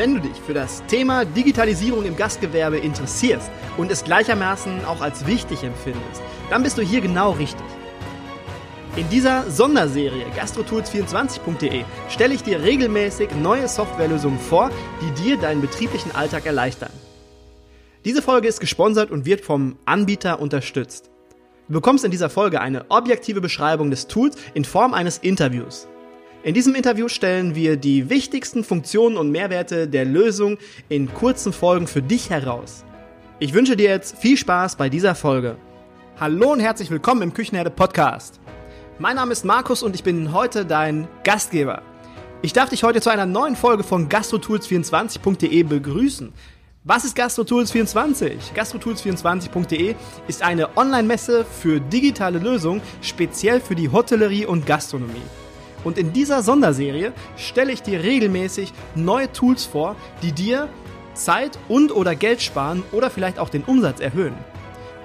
Wenn du dich für das Thema Digitalisierung im Gastgewerbe interessierst und es gleichermaßen auch als wichtig empfindest, dann bist du hier genau richtig. In dieser Sonderserie gastrotools24.de stelle ich dir regelmäßig neue Softwarelösungen vor, die dir deinen betrieblichen Alltag erleichtern. Diese Folge ist gesponsert und wird vom Anbieter unterstützt. Du bekommst in dieser Folge eine objektive Beschreibung des Tools in Form eines Interviews. In diesem Interview stellen wir die wichtigsten Funktionen und Mehrwerte der Lösung in kurzen Folgen für dich heraus. Ich wünsche dir jetzt viel Spaß bei dieser Folge. Hallo und herzlich willkommen im Küchenherde Podcast. Mein Name ist Markus und ich bin heute dein Gastgeber. Ich darf dich heute zu einer neuen Folge von gastrotools24.de begrüßen. Was ist GastroTools24? GastroTools24.de ist eine Online-Messe für digitale Lösungen, speziell für die Hotellerie und Gastronomie. Und in dieser Sonderserie stelle ich dir regelmäßig neue Tools vor, die dir Zeit und oder Geld sparen oder vielleicht auch den Umsatz erhöhen.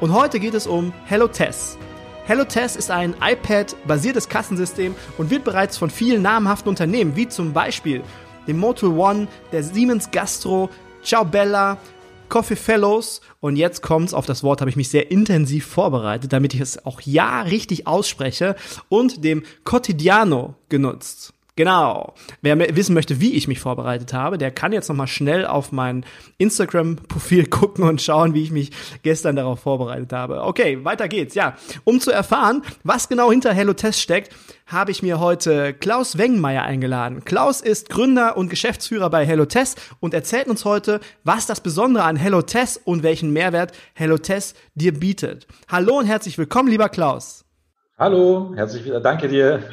Und heute geht es um HelloTest. HelloTest ist ein iPad-basiertes Kassensystem und wird bereits von vielen namhaften Unternehmen, wie zum Beispiel dem Motul One, der Siemens Gastro, Ciao Bella, Coffee Fellows und jetzt kommt's auf das Wort, habe ich mich sehr intensiv vorbereitet, damit ich es auch ja richtig ausspreche und dem Quotidiano genutzt. Genau. Wer wissen möchte, wie ich mich vorbereitet habe, der kann jetzt nochmal schnell auf mein Instagram-Profil gucken und schauen, wie ich mich gestern darauf vorbereitet habe. Okay, weiter geht's. Ja, um zu erfahren, was genau hinter Hello Test steckt, habe ich mir heute Klaus Wengmeier eingeladen. Klaus ist Gründer und Geschäftsführer bei Hello Test und erzählt uns heute, was das Besondere an Hello Test und welchen Mehrwert Hello Test dir bietet. Hallo und herzlich willkommen, lieber Klaus. Hallo, herzlich wieder. Danke dir.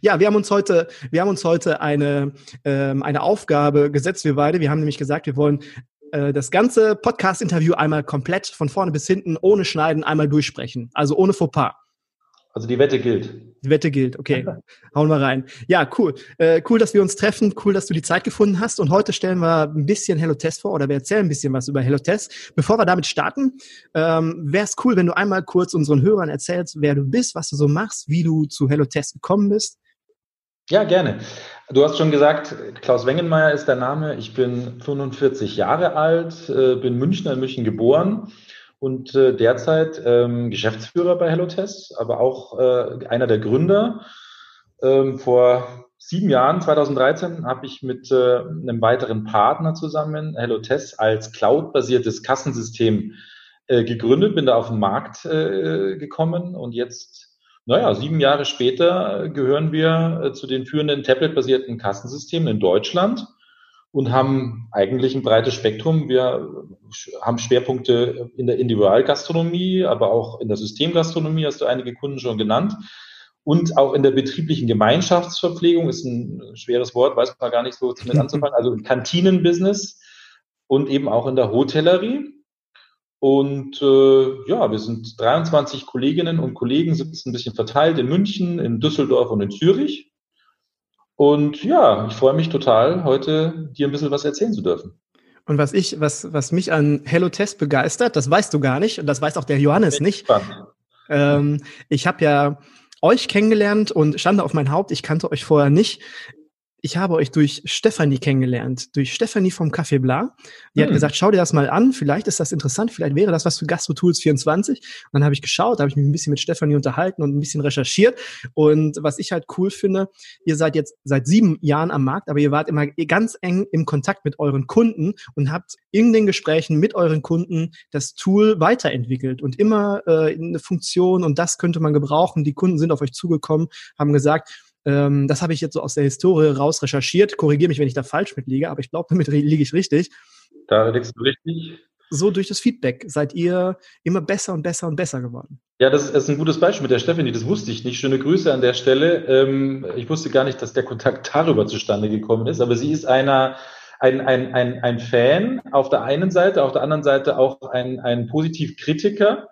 Ja, wir haben uns heute, wir haben uns heute eine, ähm, eine Aufgabe gesetzt, wir beide. Wir haben nämlich gesagt, wir wollen äh, das ganze Podcast-Interview einmal komplett von vorne bis hinten ohne Schneiden einmal durchsprechen. Also ohne Fauxpas. Also die Wette gilt. Die Wette gilt, okay. Hauen wir rein. Ja, cool. Äh, cool, dass wir uns treffen. Cool, dass du die Zeit gefunden hast. Und heute stellen wir ein bisschen Hello Test vor oder wir erzählen ein bisschen was über Hello Test. Bevor wir damit starten, ähm, wäre es cool, wenn du einmal kurz unseren Hörern erzählst, wer du bist, was du so machst, wie du zu Hello Test gekommen bist. Ja, gerne. Du hast schon gesagt, Klaus Wengenmeier ist der Name. Ich bin 45 Jahre alt, äh, bin Münchner in München geboren und äh, derzeit ähm, Geschäftsführer bei HelloTest, aber auch äh, einer der Gründer. Ähm, vor sieben Jahren, 2013, habe ich mit äh, einem weiteren Partner zusammen HelloTest als cloud-basiertes Kassensystem äh, gegründet, bin da auf den Markt äh, gekommen und jetzt naja, sieben Jahre später gehören wir äh, zu den führenden Tablet-basierten Kassensystemen in Deutschland und haben eigentlich ein breites Spektrum. Wir haben Schwerpunkte in der Individualgastronomie, aber auch in der Systemgastronomie, hast du einige Kunden schon genannt. Und auch in der betrieblichen Gemeinschaftsverpflegung ist ein schweres Wort, weiß man gar nicht so mit anzufangen. Also im Kantinenbusiness und eben auch in der Hotellerie. Und äh, ja, wir sind 23 Kolleginnen und Kollegen, sitzen ein bisschen verteilt in München, in Düsseldorf und in Zürich. Und ja, ich freue mich total, heute dir ein bisschen was erzählen zu dürfen. Und was ich, was, was mich an Hello Test begeistert, das weißt du gar nicht und das weiß auch der Johannes nicht. Ähm, ich habe ja euch kennengelernt und stand auf mein Haupt, ich kannte euch vorher nicht ich habe euch durch Stefanie kennengelernt, durch Stefanie vom Café Bla. Die hm. hat gesagt, schau dir das mal an, vielleicht ist das interessant, vielleicht wäre das was für GastroTools 24. Und dann habe ich geschaut, habe ich mich ein bisschen mit Stefanie unterhalten und ein bisschen recherchiert. Und was ich halt cool finde, ihr seid jetzt seit sieben Jahren am Markt, aber ihr wart immer ganz eng im Kontakt mit euren Kunden und habt in den Gesprächen mit euren Kunden das Tool weiterentwickelt und immer äh, eine Funktion und das könnte man gebrauchen. Die Kunden sind auf euch zugekommen, haben gesagt, ähm, das habe ich jetzt so aus der Historie raus recherchiert. Korrigiere mich, wenn ich da falsch mit liege, aber ich glaube, damit liege ich richtig. Da liegst du richtig. So durch das Feedback seid ihr immer besser und besser und besser geworden. Ja, das ist ein gutes Beispiel mit der Stephanie. Das wusste ich nicht. Schöne Grüße an der Stelle. Ähm, ich wusste gar nicht, dass der Kontakt darüber zustande gekommen ist, aber sie ist einer, ein, ein, ein, ein Fan auf der einen Seite, auf der anderen Seite auch ein, ein Positivkritiker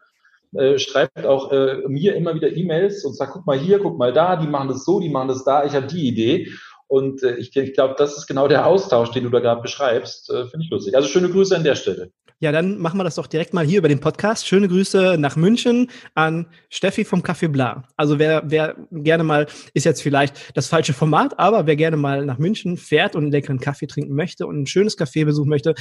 äh, schreibt auch äh, mir immer wieder E-Mails und sagt, guck mal hier, guck mal da, die machen das so, die machen das da, ich habe die Idee. Und äh, ich, ich glaube, das ist genau der Austausch, den du da gerade beschreibst. Äh, Finde ich lustig. Also schöne Grüße an der Stelle. Ja, dann machen wir das doch direkt mal hier über den Podcast. Schöne Grüße nach München an Steffi vom Café Bla. Also wer, wer gerne mal, ist jetzt vielleicht das falsche Format, aber wer gerne mal nach München fährt und einen leckeren Kaffee trinken möchte und ein schönes Café besuchen möchte,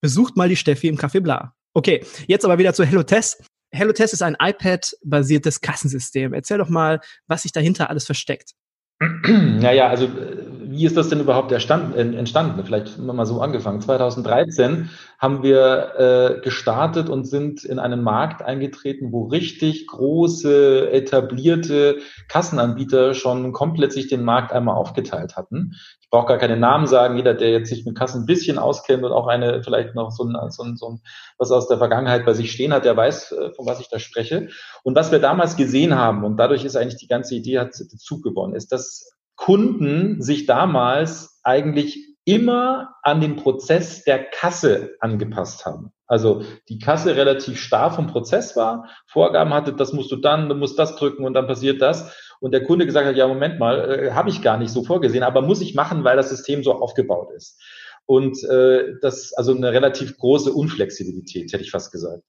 besucht mal die Steffi im Café Bla. Okay, jetzt aber wieder zu Hello Test. Hello Test ist ein iPad-basiertes Kassensystem. Erzähl doch mal, was sich dahinter alles versteckt. Naja, also wie ist das denn überhaupt entstanden? Vielleicht mal so angefangen. 2013 haben wir äh, gestartet und sind in einen Markt eingetreten, wo richtig große, etablierte Kassenanbieter schon komplett sich den Markt einmal aufgeteilt hatten. Ich brauche gar keine Namen sagen. Jeder, der jetzt sich mit Kassen ein bisschen auskennt und auch eine vielleicht noch so ein, so ein, so ein was aus der Vergangenheit bei sich stehen hat, der weiß, äh, von was ich da spreche. Und was wir damals gesehen haben, und dadurch ist eigentlich die ganze Idee hat Zug gewonnen, ist, dass Kunden sich damals eigentlich immer an den Prozess der Kasse angepasst haben. Also die Kasse relativ starr vom Prozess war, Vorgaben hatte, das musst du dann, du musst das drücken und dann passiert das. Und der Kunde gesagt hat, ja, Moment mal, äh, habe ich gar nicht so vorgesehen, aber muss ich machen, weil das System so aufgebaut ist. Und äh, das also eine relativ große Unflexibilität, hätte ich fast gesagt.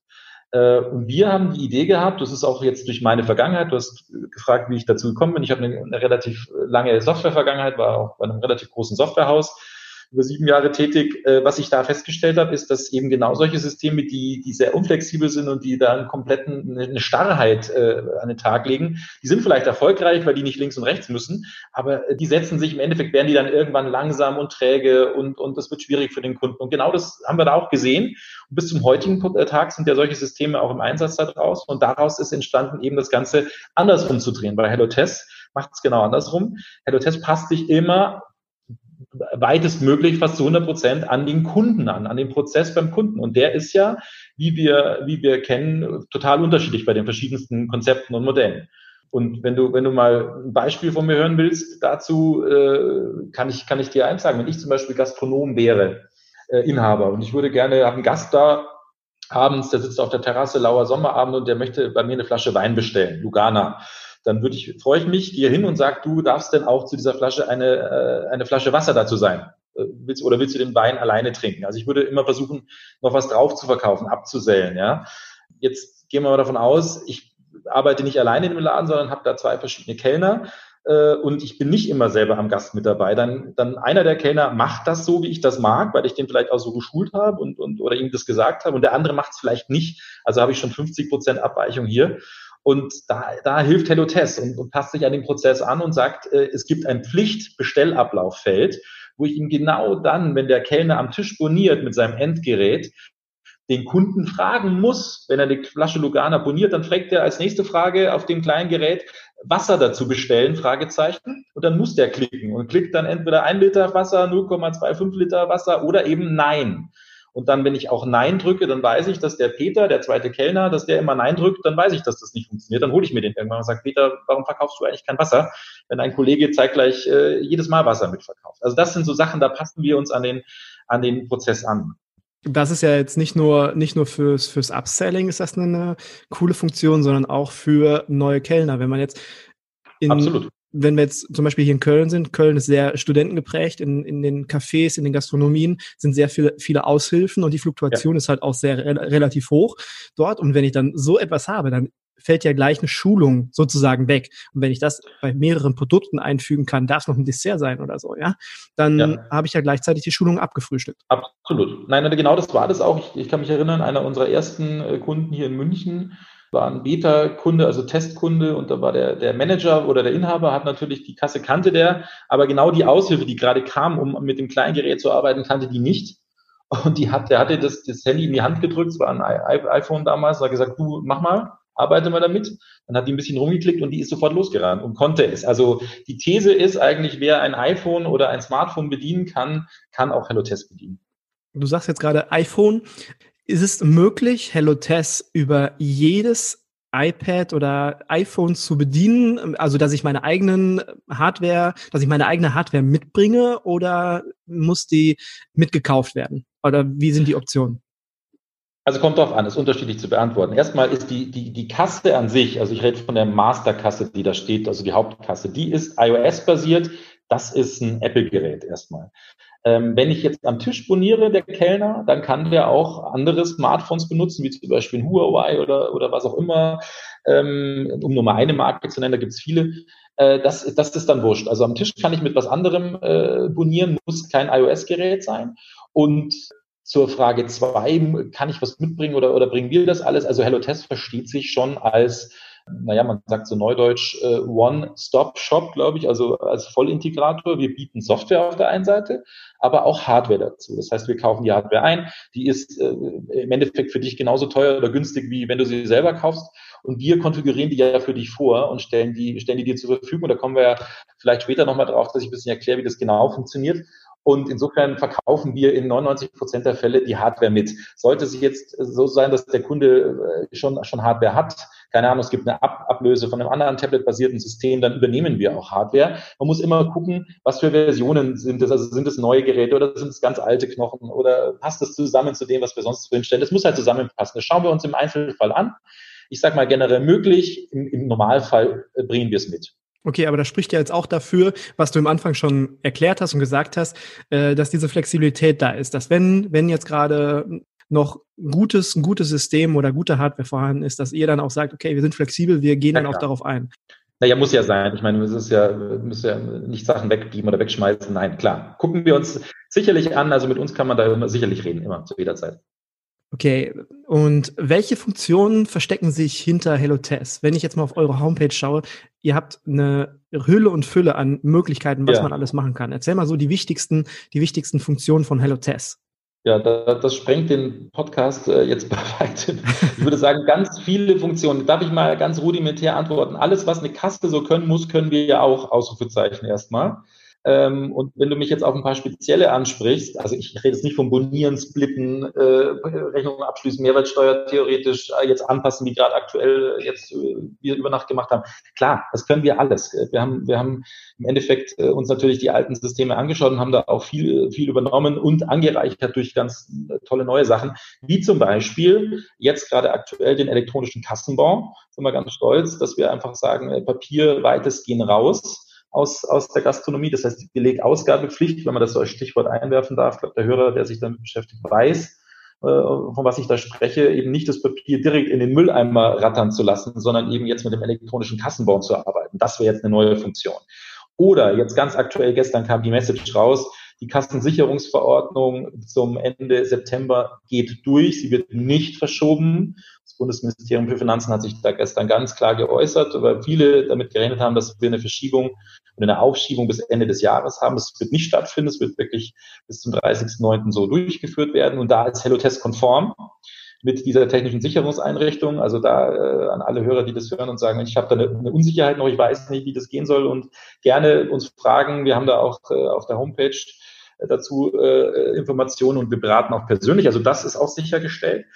Äh, und wir haben die Idee gehabt, das ist auch jetzt durch meine Vergangenheit, du hast gefragt, wie ich dazu gekommen bin. Ich habe eine, eine relativ lange Softwarevergangenheit, war auch bei einem relativ großen Softwarehaus über sieben Jahre tätig. Äh, was ich da festgestellt habe, ist, dass eben genau solche Systeme, die, die sehr unflexibel sind und die da einen kompletten, eine Starrheit äh, an den Tag legen, die sind vielleicht erfolgreich, weil die nicht links und rechts müssen, aber die setzen sich im Endeffekt, werden die dann irgendwann langsam und träge und, und das wird schwierig für den Kunden. Und genau das haben wir da auch gesehen. Und bis zum heutigen Tag sind ja solche Systeme auch im Einsatz daraus und daraus ist entstanden, eben das Ganze anders umzudrehen. Bei HelloTest macht es genau andersrum. HelloTest passt sich immer weitestmöglich fast zu 100 Prozent an den Kunden an, an den Prozess beim Kunden. Und der ist ja, wie wir, wie wir kennen, total unterschiedlich bei den verschiedensten Konzepten und Modellen. Und wenn du, wenn du mal ein Beispiel von mir hören willst, dazu äh, kann ich, kann ich dir eins sagen. Wenn ich zum Beispiel Gastronom wäre, äh, Inhaber, und ich würde gerne, habe einen Gast da, abends, der sitzt auf der Terrasse, lauer Sommerabend und der möchte bei mir eine Flasche Wein bestellen, Lugana dann würde ich, freue ich mich, gehe hin und sage, du darfst denn auch zu dieser Flasche eine, äh, eine Flasche Wasser dazu sein. Äh, willst, oder willst du den Wein alleine trinken? Also ich würde immer versuchen, noch was drauf zu verkaufen, abzusellen. Ja? Jetzt gehen wir mal davon aus, ich arbeite nicht alleine in dem Laden, sondern habe da zwei verschiedene Kellner äh, und ich bin nicht immer selber am Gast mit dabei, dann, dann einer der Kellner macht das so, wie ich das mag, weil ich den vielleicht auch so geschult habe und, und oder ihm das gesagt habe und der andere macht es vielleicht nicht. Also habe ich schon 50 Prozent Abweichung hier. Und da, da hilft HelloTest und, und passt sich an den Prozess an und sagt, äh, es gibt ein Pflichtbestellablauffeld, wo ich ihm genau dann, wenn der Kellner am Tisch boniert mit seinem Endgerät, den Kunden fragen muss, wenn er die Flasche Lugana boniert, dann fragt er als nächste Frage auf dem kleinen Gerät, Wasser dazu bestellen, Fragezeichen, und dann muss der klicken und klickt dann entweder ein Liter Wasser, 0,25 Liter Wasser oder eben Nein. Und dann, wenn ich auch Nein drücke, dann weiß ich, dass der Peter, der zweite Kellner, dass der immer Nein drückt, dann weiß ich, dass das nicht funktioniert. Dann hole ich mir den irgendwann und sage, Peter, warum verkaufst du eigentlich kein Wasser, wenn ein Kollege zeitgleich äh, jedes Mal Wasser mitverkauft? Also das sind so Sachen, da passen wir uns an den, an den Prozess an. Das ist ja jetzt nicht nur, nicht nur fürs, fürs Upselling ist das eine coole Funktion, sondern auch für neue Kellner. Wenn man jetzt in, Absolut wenn wir jetzt zum Beispiel hier in Köln sind, Köln ist sehr studentengeprägt, in, in den Cafés, in den Gastronomien sind sehr viele, viele Aushilfen und die Fluktuation ja. ist halt auch sehr re relativ hoch dort. Und wenn ich dann so etwas habe, dann fällt ja gleich eine Schulung sozusagen weg. Und wenn ich das bei mehreren Produkten einfügen kann, darf es noch ein Dessert sein oder so, ja, dann ja. habe ich ja gleichzeitig die Schulung abgefrühstückt. Absolut. Nein, genau das war das auch. Ich, ich kann mich erinnern, einer unserer ersten äh, Kunden hier in München, war ein Beta-Kunde, also Testkunde und da war der, der Manager oder der Inhaber hat natürlich die Kasse kannte der, aber genau die Aushilfe, die gerade kam, um mit dem kleinen Gerät zu arbeiten, kannte die nicht. Und die hat, der hatte das, das Handy in die Hand gedrückt, es war ein iPhone damals, hat gesagt, du mach mal, arbeite mal damit. Dann hat die ein bisschen rumgeklickt und die ist sofort losgerannt und konnte es. Also die These ist eigentlich, wer ein iPhone oder ein Smartphone bedienen kann, kann auch HelloTest bedienen. Du sagst jetzt gerade iPhone. Ist es möglich, HelloTest über jedes iPad oder iPhone zu bedienen, also dass ich meine eigenen Hardware, dass ich meine eigene Hardware mitbringe oder muss die mitgekauft werden? Oder wie sind die Optionen? Also kommt drauf an, ist unterschiedlich zu beantworten. Erstmal ist die, die, die Kasse an sich, also ich rede von der Masterkasse, die da steht, also die Hauptkasse, die ist iOS-basiert. Das ist ein Apple-Gerät erstmal. Ähm, wenn ich jetzt am Tisch boniere, der Kellner, dann kann der auch andere Smartphones benutzen, wie zum Beispiel ein Huawei oder, oder was auch immer, ähm, um nur mal eine Marke zu nennen, da gibt es viele. Äh, das, das ist dann wurscht. Also am Tisch kann ich mit was anderem äh, bonieren, muss kein iOS-Gerät sein. Und zur Frage zwei, kann ich was mitbringen oder, oder bringen wir das alles? Also HelloTest versteht sich schon als naja, man sagt so neudeutsch äh, One-Stop-Shop, glaube ich, also als Vollintegrator. Wir bieten Software auf der einen Seite, aber auch Hardware dazu. Das heißt, wir kaufen die Hardware ein, die ist äh, im Endeffekt für dich genauso teuer oder günstig, wie wenn du sie selber kaufst. Und wir konfigurieren die ja für dich vor und stellen die, stellen die dir zur Verfügung. Da kommen wir ja vielleicht später nochmal drauf, dass ich ein bisschen erkläre, wie das genau funktioniert. Und insofern verkaufen wir in 99 Prozent der Fälle die Hardware mit. Sollte es jetzt so sein, dass der Kunde äh, schon, schon Hardware hat, keine Ahnung, es gibt eine Ab Ablöse von einem anderen Tablet-basierten System, dann übernehmen wir auch Hardware. Man muss immer gucken, was für Versionen sind es. Also sind es neue Geräte oder sind es ganz alte Knochen oder passt es zusammen zu dem, was wir sonst drinstellen? Das muss halt zusammenpassen. Das schauen wir uns im Einzelfall an. Ich sage mal generell möglich, im, im Normalfall äh, bringen wir es mit. Okay, aber das spricht ja jetzt auch dafür, was du im Anfang schon erklärt hast und gesagt hast, äh, dass diese Flexibilität da ist, dass wenn, wenn jetzt gerade noch gutes, ein gutes System oder gute Hardware vorhanden ist, dass ihr dann auch sagt, okay, wir sind flexibel, wir gehen ja, dann auch darauf ein. Naja, muss ja sein. Ich meine, es ist ja, müssen ja nicht Sachen wegbieben oder wegschmeißen. Nein, klar. Gucken wir uns sicherlich an. Also mit uns kann man da immer sicherlich reden, immer zu jeder Zeit. Okay, und welche Funktionen verstecken sich hinter HelloTest? Wenn ich jetzt mal auf eure Homepage schaue, ihr habt eine Hülle und Fülle an Möglichkeiten, was ja. man alles machen kann. Erzähl mal so die wichtigsten, die wichtigsten Funktionen von HelloTest. Ja, das sprengt den Podcast äh, jetzt bei weitem. Ich würde sagen, ganz viele Funktionen. Darf ich mal ganz rudimentär antworten? Alles, was eine Kaste so können muss, können wir ja auch Ausrufezeichen erstmal. Ähm, und wenn du mich jetzt auf ein paar spezielle ansprichst, also ich rede jetzt nicht vom Bonieren, Splitten, äh, Rechnungen abschließen, Mehrwertsteuer theoretisch äh, jetzt anpassen, wie gerade aktuell jetzt äh, wir über Nacht gemacht haben. Klar, das können wir alles. Wir haben, wir haben im Endeffekt äh, uns natürlich die alten Systeme angeschaut und haben da auch viel, viel übernommen und angereichert durch ganz äh, tolle neue Sachen, wie zum Beispiel jetzt gerade aktuell den elektronischen Kassenbon. Sind wir ganz stolz, dass wir einfach sagen, äh, Papier weitestgehend raus aus, aus der Gastronomie. Das heißt, die Belegausgabepflicht, wenn man das so als Stichwort einwerfen darf, glaube, der Hörer, der sich damit beschäftigt, weiß, äh, von was ich da spreche, eben nicht das Papier direkt in den Mülleimer rattern zu lassen, sondern eben jetzt mit dem elektronischen Kassenbon zu arbeiten. Das wäre jetzt eine neue Funktion. Oder jetzt ganz aktuell, gestern kam die Message raus, die Kassensicherungsverordnung zum Ende September geht durch. Sie wird nicht verschoben. Das Bundesministerium für Finanzen hat sich da gestern ganz klar geäußert, weil viele damit gerechnet haben, dass wir eine Verschiebung und eine Aufschiebung bis Ende des Jahres haben. Das wird nicht stattfinden. Es wird wirklich bis zum 30.09. so durchgeführt werden. Und da ist HelloTest konform mit dieser technischen Sicherungseinrichtung. Also da äh, an alle Hörer, die das hören und sagen, ich habe da eine, eine, Unsicherheit noch, ich weiß nicht, wie das gehen soll und gerne uns fragen. Wir haben da auch äh, auf der Homepage dazu äh, Informationen und wir beraten auch persönlich. Also das ist auch sichergestellt.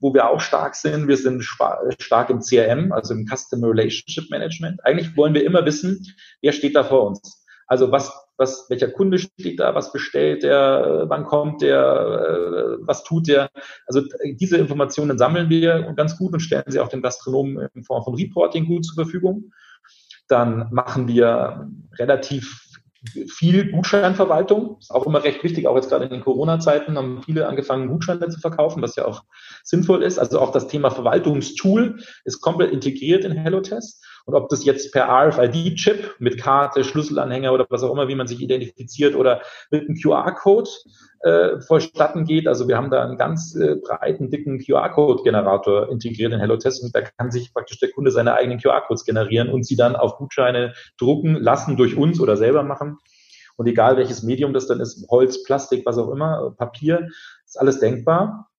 Wo wir auch stark sind, wir sind stark im CRM, also im Customer Relationship Management. Eigentlich wollen wir immer wissen, wer steht da vor uns. Also was, was, welcher Kunde steht da, was bestellt der, wann kommt der, äh, was tut der. Also diese Informationen sammeln wir ganz gut und stellen sie auch dem Gastronomen in Form von Reporting gut zur Verfügung. Dann machen wir relativ viel Gutscheinverwaltung, ist auch immer recht wichtig, auch jetzt gerade in den Corona-Zeiten haben viele angefangen, Gutscheine zu verkaufen, was ja auch sinnvoll ist. Also auch das Thema Verwaltungstool ist komplett integriert in HelloTest. Und ob das jetzt per RFID-Chip mit Karte, Schlüsselanhänger oder was auch immer, wie man sich identifiziert oder mit einem QR-Code äh, vollstatten geht. Also wir haben da einen ganz äh, breiten, dicken QR-Code-Generator integriert in HelloTest und da kann sich praktisch der Kunde seine eigenen QR-Codes generieren und sie dann auf Gutscheine drucken lassen durch uns oder selber machen. Und egal welches Medium das dann ist, Holz, Plastik, was auch immer, Papier, ist alles denkbar.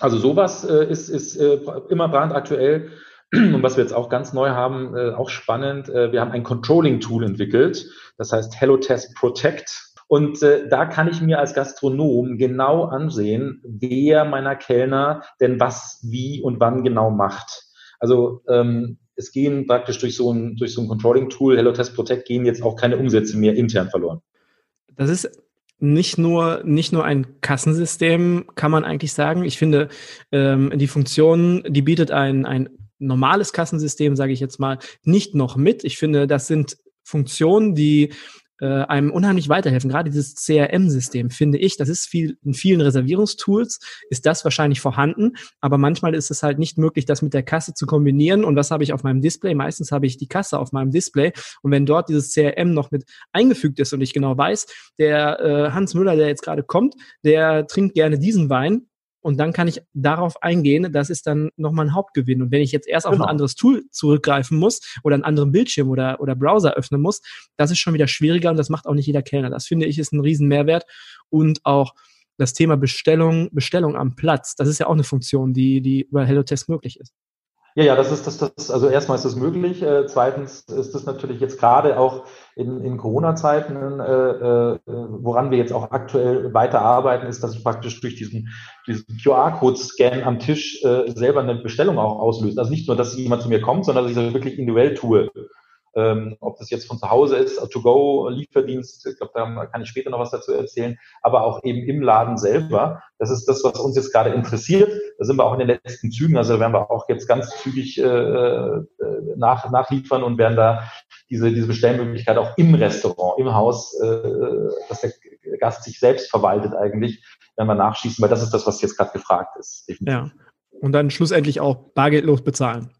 Also sowas äh, ist, ist äh, immer brandaktuell. Und was wir jetzt auch ganz neu haben, äh, auch spannend, äh, wir haben ein Controlling-Tool entwickelt, das heißt HelloTest Protect. Und äh, da kann ich mir als Gastronom genau ansehen, wer meiner Kellner denn was, wie und wann genau macht. Also ähm, es gehen praktisch durch so ein, so ein Controlling-Tool, HelloTest Protect, gehen jetzt auch keine Umsätze mehr intern verloren. Das ist nicht nur, nicht nur ein Kassensystem, kann man eigentlich sagen. Ich finde, ähm, die Funktion, die bietet ein, ein normales Kassensystem, sage ich jetzt mal, nicht noch mit. Ich finde, das sind Funktionen, die äh, einem unheimlich weiterhelfen. Gerade dieses CRM-System finde ich, das ist viel in vielen Reservierungstools ist das wahrscheinlich vorhanden, aber manchmal ist es halt nicht möglich, das mit der Kasse zu kombinieren. Und was habe ich auf meinem Display? Meistens habe ich die Kasse auf meinem Display und wenn dort dieses CRM noch mit eingefügt ist und ich genau weiß, der äh, Hans Müller, der jetzt gerade kommt, der trinkt gerne diesen Wein, und dann kann ich darauf eingehen, das ist dann nochmal ein Hauptgewinn. Und wenn ich jetzt erst auf genau. ein anderes Tool zurückgreifen muss oder einen anderen Bildschirm oder, oder Browser öffnen muss, das ist schon wieder schwieriger und das macht auch nicht jeder Kellner. Das finde ich ist ein riesen Mehrwert und auch das Thema Bestellung, Bestellung am Platz, das ist ja auch eine Funktion, die, die über HelloTest möglich ist. Ja, ja, das ist das, das, also erstmal ist das möglich. Äh, zweitens ist das natürlich jetzt gerade auch in, in Corona-Zeiten, äh, äh, woran wir jetzt auch aktuell weiter arbeiten, ist, dass praktisch durch diesen, diesen QR-Code-Scan am Tisch äh, selber eine Bestellung auch auslöse. Also nicht nur, dass jemand zu mir kommt, sondern dass ich das wirklich individuell tue. Ähm, ob das jetzt von zu Hause ist, To-Go, Lieferdienst, ich glaube, da kann ich später noch was dazu erzählen, aber auch eben im Laden selber. Das ist das, was uns jetzt gerade interessiert. Da sind wir auch in den letzten Zügen, also werden wir auch jetzt ganz zügig äh, äh, nach, nachliefern und werden da diese, diese Bestellmöglichkeit auch im Restaurant, im Haus, äh, dass der Gast sich selbst verwaltet eigentlich, werden wir nachschießen, weil das ist das, was jetzt gerade gefragt ist. Definitiv. Ja. Und dann schlussendlich auch bargeldlos bezahlen.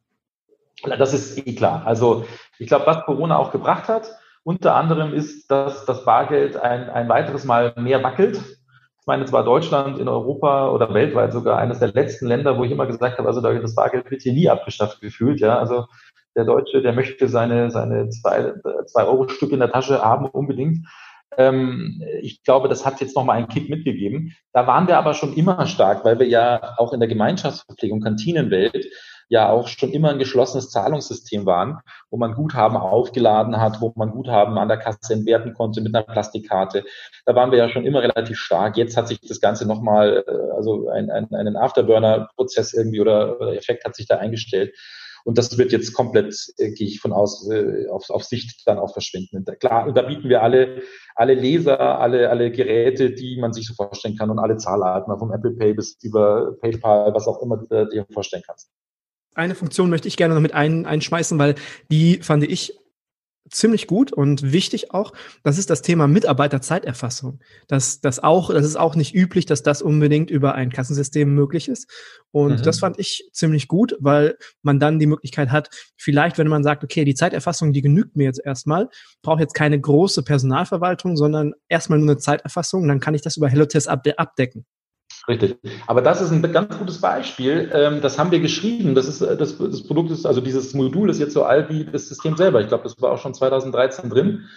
Das ist eh klar. Also ich glaube, was Corona auch gebracht hat, unter anderem ist, dass das Bargeld ein, ein weiteres Mal mehr wackelt. Ich meine, es war Deutschland in Europa oder weltweit sogar eines der letzten Länder, wo ich immer gesagt habe, also das Bargeld wird hier nie abgeschafft gefühlt. Ja, also der Deutsche, der möchte seine, seine zwei, zwei Euro Stück in der Tasche haben unbedingt. Ähm, ich glaube, das hat jetzt nochmal einen Kick mitgegeben. Da waren wir aber schon immer stark, weil wir ja auch in der Gemeinschaftsverpflegung, Kantinenwelt ja auch schon immer ein geschlossenes Zahlungssystem waren, wo man Guthaben aufgeladen hat, wo man Guthaben an der Kasse entwerten konnte mit einer Plastikkarte. Da waren wir ja schon immer relativ stark. Jetzt hat sich das Ganze nochmal, äh, also ein, ein, einen Afterburner-Prozess irgendwie oder, oder Effekt hat sich da eingestellt. Und das wird jetzt komplett, äh, gehe ich von aus, äh, auf, auf Sicht dann auch verschwinden. Da, klar, da bieten wir alle, alle Leser, alle, alle Geräte, die man sich so vorstellen kann und alle Zahlarten, vom Apple Pay bis über PayPal, was auch immer du dir vorstellen kannst. Eine Funktion möchte ich gerne noch mit ein, einschmeißen, weil die fand ich ziemlich gut und wichtig auch. Das ist das Thema Mitarbeiterzeiterfassung. Das, das auch, das ist auch nicht üblich, dass das unbedingt über ein Kassensystem möglich ist. Und mhm. das fand ich ziemlich gut, weil man dann die Möglichkeit hat, vielleicht, wenn man sagt, okay, die Zeiterfassung, die genügt mir jetzt erstmal, brauche jetzt keine große Personalverwaltung, sondern erstmal nur eine Zeiterfassung, dann kann ich das über HelloTest abdecken. Richtig. Aber das ist ein ganz gutes Beispiel. Ähm, das haben wir geschrieben. Das ist äh, das, das Produkt ist also dieses Modul ist jetzt so alt wie das System selber. Ich glaube, das war auch schon 2013 drin.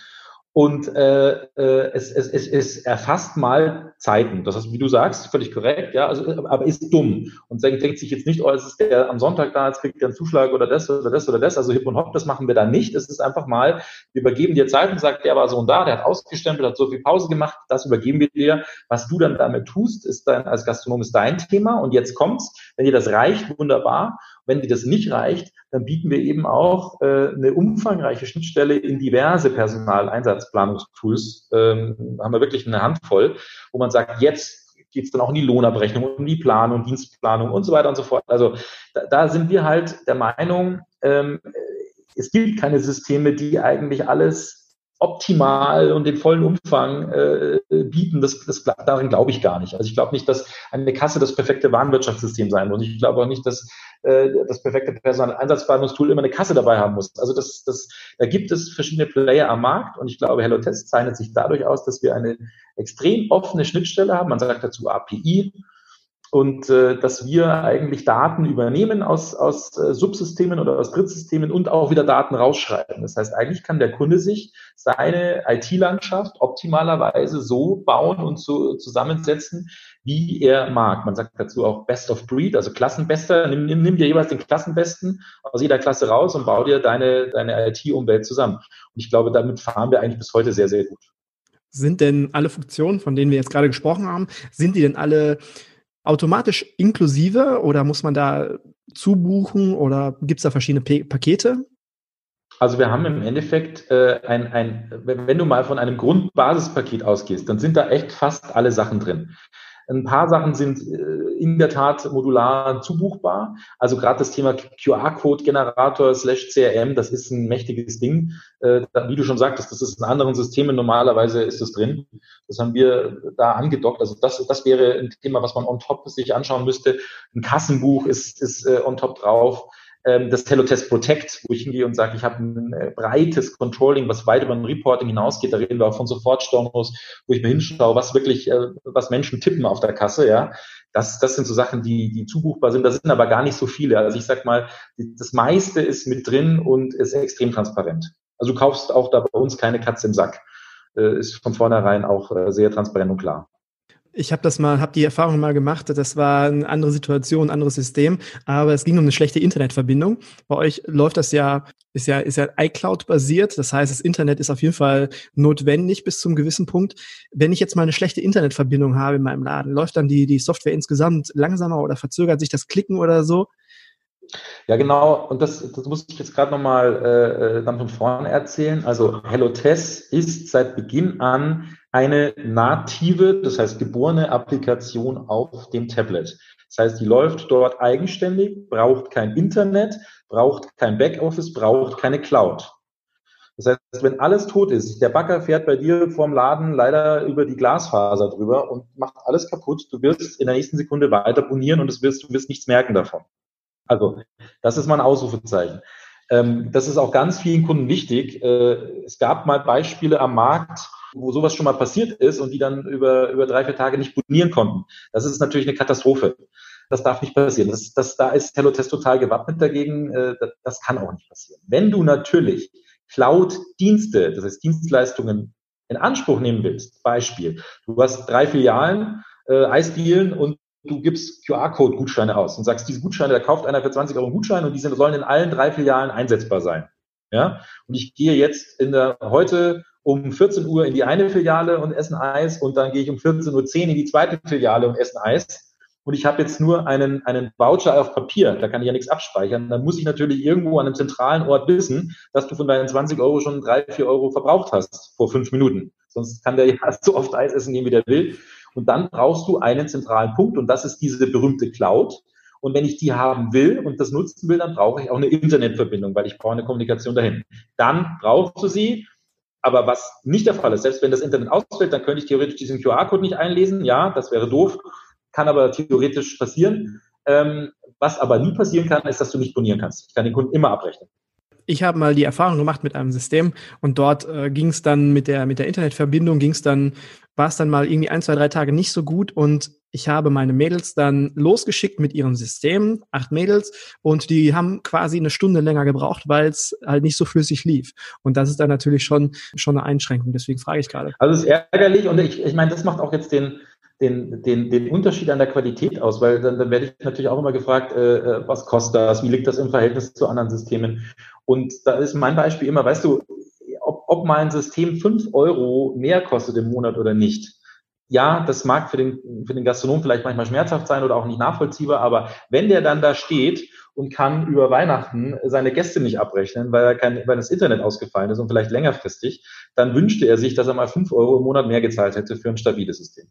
Und äh, äh, es, es, es, es erfasst mal Zeiten. Das ist, wie du sagst, völlig korrekt, ja, also, aber ist dumm. Und denkt, denkt sich jetzt nicht, oh, es ist der am Sonntag da, jetzt kriegt der einen Zuschlag oder das oder das oder das. Also Hip und Hop, das machen wir da nicht. Es ist einfach mal, wir übergeben dir Zeiten, sagt, der war so und da, der hat ausgestempelt, hat so viel Pause gemacht, das übergeben wir dir. Was du dann damit tust, ist dann als Gastronom ist dein Thema. Und jetzt kommt's, wenn dir das reicht, wunderbar. Wenn dir das nicht reicht, dann bieten wir eben auch äh, eine umfangreiche Schnittstelle in diverse Personaleinsatzplanungstools. Ähm, haben wir wirklich eine Handvoll, wo man sagt, jetzt geht es dann auch in die Lohnabrechnung in die Planung, Dienstplanung und so weiter und so fort. Also da, da sind wir halt der Meinung, ähm, es gibt keine Systeme, die eigentlich alles optimal und den vollen Umfang äh, bieten, das, das, darin glaube ich gar nicht. Also ich glaube nicht, dass eine Kasse das perfekte Warenwirtschaftssystem sein muss. Ich glaube auch nicht, dass äh, das perfekte Personaleinsatzplanungstool immer eine Kasse dabei haben muss. Also das, das, da gibt es verschiedene Player am Markt und ich glaube, HelloTest zeichnet sich dadurch aus, dass wir eine extrem offene Schnittstelle haben. Man sagt dazu API und äh, dass wir eigentlich Daten übernehmen aus, aus äh, Subsystemen oder aus Drittsystemen und auch wieder Daten rausschreiben. Das heißt, eigentlich kann der Kunde sich seine IT-Landschaft optimalerweise so bauen und so zusammensetzen, wie er mag. Man sagt dazu auch Best of Breed, also Klassenbester. Nimm, nimm, nimm dir jeweils den Klassenbesten aus jeder Klasse raus und bau dir deine, deine IT-Umwelt zusammen. Und ich glaube, damit fahren wir eigentlich bis heute sehr, sehr gut. Sind denn alle Funktionen, von denen wir jetzt gerade gesprochen haben, sind die denn alle automatisch inklusive oder muss man da zubuchen oder gibt es da verschiedene P Pakete? Also wir haben im Endeffekt äh, ein, ein, wenn du mal von einem Grundbasispaket ausgehst, dann sind da echt fast alle Sachen drin. Ein paar Sachen sind äh, in der Tat modular zubuchbar. Also gerade das Thema QR-Code-Generator slash CRM, das ist ein mächtiges Ding. Äh, wie du schon sagtest, das ist in anderen Systemen normalerweise ist es drin. Das haben wir da angedockt. Also das, das wäre ein Thema, was man on top sich anschauen müsste. Ein Kassenbuch ist, ist äh, on top drauf das Test Protect, wo ich hingehe und sage, ich habe ein äh, breites Controlling, was weit über ein Reporting hinausgeht. Da reden wir auch von Sofortstornos, wo ich mir hinschaue, was wirklich, äh, was Menschen tippen auf der Kasse, ja. Das, das sind so Sachen, die, die zubuchbar sind. Das sind aber gar nicht so viele. Also ich sag mal, das meiste ist mit drin und ist extrem transparent. Also du kaufst auch da bei uns keine Katze im Sack. Äh, ist von vornherein auch sehr transparent und klar. Ich habe das mal, habe die Erfahrung mal gemacht. Das war eine andere Situation, ein anderes System, aber es ging um eine schlechte Internetverbindung. Bei euch läuft das ja, ist ja, ist ja iCloud basiert. Das heißt, das Internet ist auf jeden Fall notwendig bis zum gewissen Punkt. Wenn ich jetzt mal eine schlechte Internetverbindung habe in meinem Laden, läuft dann die die Software insgesamt langsamer oder verzögert sich das Klicken oder so? Ja, genau. Und das, das muss ich jetzt gerade nochmal äh, äh, dann von vorne erzählen. Also HelloTess ist seit Beginn an eine native, das heißt geborene Applikation auf dem Tablet. Das heißt, die läuft dort eigenständig, braucht kein Internet, braucht kein Backoffice, braucht keine Cloud. Das heißt, wenn alles tot ist, der Bagger fährt bei dir vorm Laden leider über die Glasfaser drüber und macht alles kaputt, du wirst in der nächsten Sekunde weiter bonieren und wirst, du wirst nichts merken davon. Also, das ist mal ein Ausrufezeichen. Ähm, das ist auch ganz vielen Kunden wichtig. Äh, es gab mal Beispiele am Markt, wo sowas schon mal passiert ist und die dann über, über drei, vier Tage nicht bonieren konnten. Das ist natürlich eine Katastrophe. Das darf nicht passieren. Das, das, da ist HelloTest total gewappnet dagegen. Äh, das, kann auch nicht passieren. Wenn du natürlich Cloud-Dienste, das heißt Dienstleistungen in Anspruch nehmen willst, Beispiel, du hast drei Filialen, äh, Eisdielen und du gibst QR-Code-Gutscheine aus und sagst, diese Gutscheine, da kauft einer für 20 Euro einen Gutschein und die sind, sollen in allen drei Filialen einsetzbar sein. Ja? Und ich gehe jetzt in der, heute um 14 Uhr in die eine Filiale und essen Eis und dann gehe ich um 14.10 Uhr in die zweite Filiale und essen Eis. Und ich habe jetzt nur einen, einen Voucher auf Papier, da kann ich ja nichts abspeichern. Dann muss ich natürlich irgendwo an einem zentralen Ort wissen, dass du von deinen 20 Euro schon drei, vier Euro verbraucht hast vor fünf Minuten. Sonst kann der ja so oft Eis essen gehen, wie der will. Und dann brauchst du einen zentralen Punkt und das ist diese berühmte Cloud. Und wenn ich die haben will und das nutzen will, dann brauche ich auch eine Internetverbindung, weil ich brauche eine Kommunikation dahin. Dann brauchst du sie. Aber was nicht der Fall ist, selbst wenn das Internet ausfällt, dann könnte ich theoretisch diesen QR-Code nicht einlesen. Ja, das wäre doof, kann aber theoretisch passieren. Ähm, was aber nie passieren kann, ist, dass du nicht bonieren kannst. Ich kann den Kunden immer abrechnen ich habe mal die Erfahrung gemacht mit einem System und dort äh, ging es dann mit der mit der Internetverbindung ging es dann war es dann mal irgendwie ein zwei drei Tage nicht so gut und ich habe meine Mädels dann losgeschickt mit ihrem System acht Mädels und die haben quasi eine Stunde länger gebraucht weil es halt nicht so flüssig lief und das ist dann natürlich schon schon eine Einschränkung deswegen frage ich gerade also es ist ärgerlich und ich ich meine das macht auch jetzt den den, den, den Unterschied an der Qualität aus, weil dann, dann werde ich natürlich auch immer gefragt, äh, äh, was kostet das, wie liegt das im Verhältnis zu anderen Systemen. Und da ist mein Beispiel immer, weißt du, ob, ob mein System fünf Euro mehr kostet im Monat oder nicht. Ja, das mag für den, für den Gastronom vielleicht manchmal schmerzhaft sein oder auch nicht nachvollziehbar, aber wenn der dann da steht und kann über Weihnachten seine Gäste nicht abrechnen, weil, er kein, weil das Internet ausgefallen ist und vielleicht längerfristig, dann wünschte er sich, dass er mal fünf Euro im Monat mehr gezahlt hätte für ein stabiles System.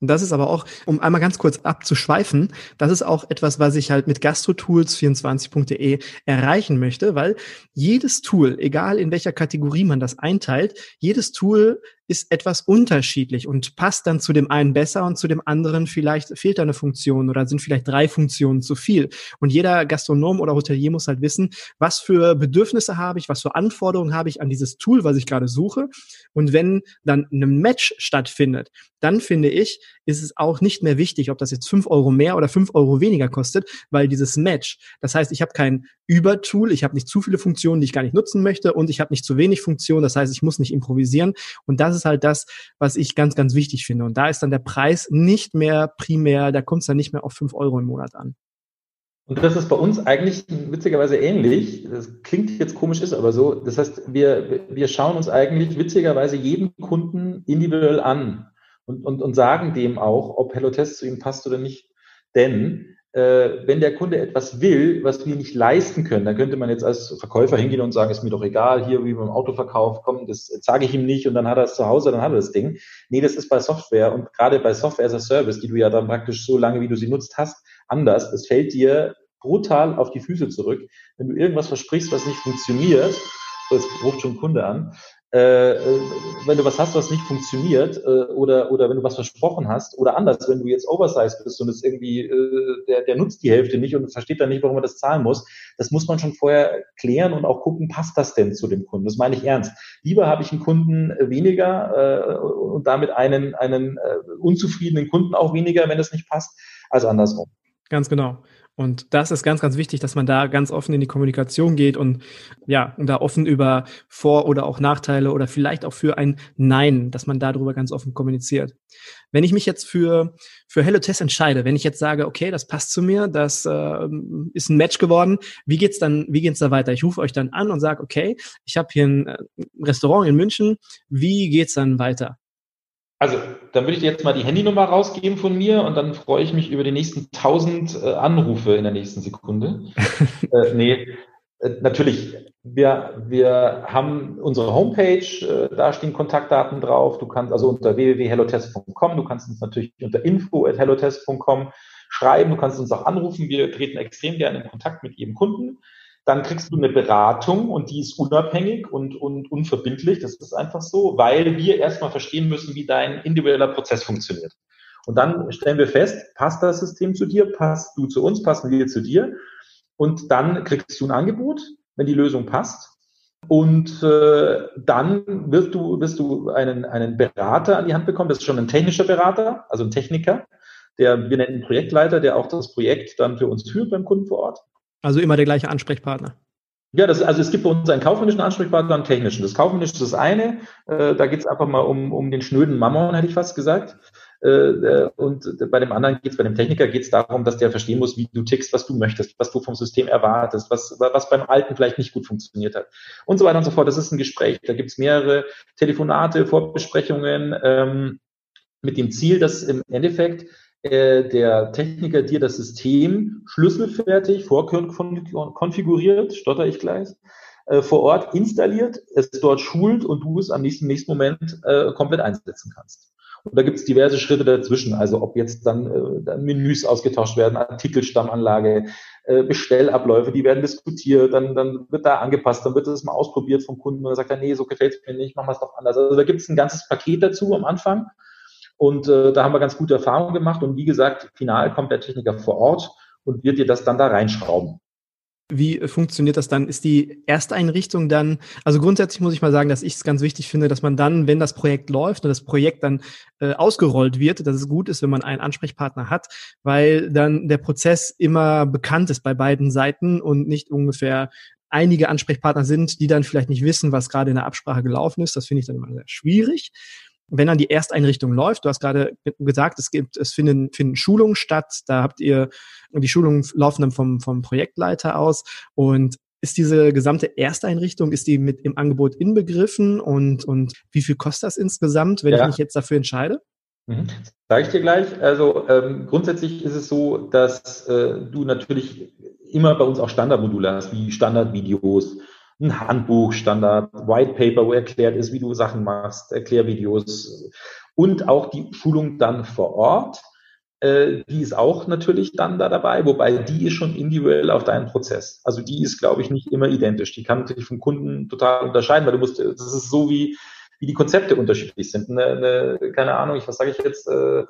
Und das ist aber auch, um einmal ganz kurz abzuschweifen, das ist auch etwas, was ich halt mit gastrotools24.de erreichen möchte, weil jedes Tool, egal in welcher Kategorie man das einteilt, jedes Tool ist etwas unterschiedlich und passt dann zu dem einen besser und zu dem anderen vielleicht fehlt da eine Funktion oder sind vielleicht drei Funktionen zu viel. Und jeder Gastronom oder Hotelier muss halt wissen, was für Bedürfnisse habe ich, was für Anforderungen habe ich an dieses Tool, was ich gerade suche. Und wenn dann ein Match stattfindet, dann finde ich, ist es auch nicht mehr wichtig, ob das jetzt fünf Euro mehr oder fünf Euro weniger kostet, weil dieses Match, das heißt, ich habe kein Übertool, ich habe nicht zu viele Funktionen, die ich gar nicht nutzen möchte und ich habe nicht zu wenig Funktionen, das heißt, ich muss nicht improvisieren und das ist halt das, was ich ganz, ganz wichtig finde und da ist dann der Preis nicht mehr primär, da kommt es dann nicht mehr auf fünf Euro im Monat an. Und das ist bei uns eigentlich witzigerweise ähnlich. Das klingt jetzt komisch, ist aber so. Das heißt, wir, wir schauen uns eigentlich witzigerweise jeden Kunden individuell an und, und, und sagen dem auch, ob HelloTest zu ihm passt oder nicht. Denn äh, wenn der Kunde etwas will, was wir nicht leisten können, dann könnte man jetzt als Verkäufer hingehen und sagen, ist mir doch egal, hier wie beim Autoverkauf, komm, das sage ich ihm nicht und dann hat er es zu Hause, dann hat er das Ding. Nee, das ist bei Software und gerade bei Software as a Service, die du ja dann praktisch so lange, wie du sie nutzt hast, anders. Es fällt dir brutal auf die Füße zurück, wenn du irgendwas versprichst, was nicht funktioniert. Das ruft schon Kunde an. Äh, äh, wenn du was hast, was nicht funktioniert, äh, oder, oder wenn du was versprochen hast, oder anders, wenn du jetzt oversized bist und es irgendwie, äh, der, der nutzt die Hälfte nicht und versteht dann nicht, warum er das zahlen muss, das muss man schon vorher klären und auch gucken, passt das denn zu dem Kunden? Das meine ich ernst. Lieber habe ich einen Kunden weniger äh, und damit einen, einen äh, unzufriedenen Kunden auch weniger, wenn es nicht passt, als andersrum. Ganz genau. Und das ist ganz, ganz wichtig, dass man da ganz offen in die Kommunikation geht und ja, und da offen über Vor- oder auch Nachteile oder vielleicht auch für ein Nein, dass man darüber ganz offen kommuniziert. Wenn ich mich jetzt für, für Hello Test entscheide, wenn ich jetzt sage, okay, das passt zu mir, das äh, ist ein Match geworden, wie geht's dann, wie geht's da weiter? Ich rufe euch dann an und sage, okay, ich habe hier ein äh, Restaurant in München, wie geht's dann weiter? Also, dann würde ich dir jetzt mal die Handynummer rausgeben von mir und dann freue ich mich über die nächsten 1000 äh, Anrufe in der nächsten Sekunde. äh, nee, äh, natürlich, wir, wir haben unsere Homepage, äh, da stehen Kontaktdaten drauf. Du kannst also unter www.hellotest.com, du kannst uns natürlich unter info.hellotest.com schreiben, du kannst uns auch anrufen. Wir treten extrem gerne in Kontakt mit jedem Kunden. Dann kriegst du eine Beratung und die ist unabhängig und, und unverbindlich. Das ist einfach so, weil wir erstmal verstehen müssen, wie dein individueller Prozess funktioniert. Und dann stellen wir fest, passt das System zu dir, passt du zu uns, passen wir zu dir. Und dann kriegst du ein Angebot, wenn die Lösung passt. Und äh, dann wirst du, wirst du einen, einen Berater an die Hand bekommen. Das ist schon ein technischer Berater, also ein Techniker, der wir nennen Projektleiter, der auch das Projekt dann für uns führt beim Kunden vor Ort. Also immer der gleiche Ansprechpartner. Ja, das, also es gibt bei uns einen kaufmännischen Ansprechpartner und einen technischen. Das kaufmännische ist das eine, äh, da geht es einfach mal um, um den schnöden Mammon, hätte ich fast gesagt. Äh, äh und bei dem anderen geht es, bei dem Techniker geht es darum, dass der verstehen muss, wie du tickst, was du möchtest, was du vom System erwartest, was, was beim Alten vielleicht nicht gut funktioniert hat und so weiter und so fort. Das ist ein Gespräch. Da gibt es mehrere Telefonate, Vorbesprechungen ähm, mit dem Ziel, dass im Endeffekt äh, der Techniker dir das System schlüsselfertig vorkonfiguriert, stotter ich gleich, äh, vor Ort installiert, es dort schult und du es am nächsten, nächsten Moment äh, komplett einsetzen kannst. Und da gibt es diverse Schritte dazwischen, also ob jetzt dann, äh, dann Menüs ausgetauscht werden, Artikelstammanlage, äh, Bestellabläufe, die werden diskutiert, dann, dann wird da angepasst, dann wird das mal ausprobiert vom Kunden und er sagt er, nee, so gefällt es mir nicht, machen wir es doch anders. Also da gibt es ein ganzes Paket dazu am Anfang und äh, da haben wir ganz gute Erfahrungen gemacht. Und wie gesagt, final kommt der Techniker vor Ort und wird dir das dann da reinschrauben. Wie äh, funktioniert das dann? Ist die Ersteinrichtung dann, also grundsätzlich muss ich mal sagen, dass ich es ganz wichtig finde, dass man dann, wenn das Projekt läuft und das Projekt dann äh, ausgerollt wird, dass es gut ist, wenn man einen Ansprechpartner hat, weil dann der Prozess immer bekannt ist bei beiden Seiten und nicht ungefähr einige Ansprechpartner sind, die dann vielleicht nicht wissen, was gerade in der Absprache gelaufen ist. Das finde ich dann immer sehr schwierig wenn dann die Ersteinrichtung läuft, du hast gerade gesagt, es gibt, es finden, finden Schulungen statt, da habt ihr, die Schulungen laufen dann vom, vom Projektleiter aus und ist diese gesamte Ersteinrichtung, ist die mit im Angebot inbegriffen und, und wie viel kostet das insgesamt, wenn ja. ich mich jetzt dafür entscheide? Mhm. Sage ich dir gleich. Also ähm, grundsätzlich ist es so, dass äh, du natürlich immer bei uns auch Standardmodule hast, wie Standardvideos, ein Handbuch, Standard, White Paper, wo erklärt ist, wie du Sachen machst, Erklärvideos und auch die Schulung dann vor Ort. Äh, die ist auch natürlich dann da dabei, wobei die ist schon individuell auf deinen Prozess. Also die ist, glaube ich, nicht immer identisch. Die kann natürlich vom Kunden total unterscheiden, weil du musst, das ist so wie, wie die Konzepte unterschiedlich sind. Eine, eine, keine Ahnung, ich, was sage ich jetzt, äh,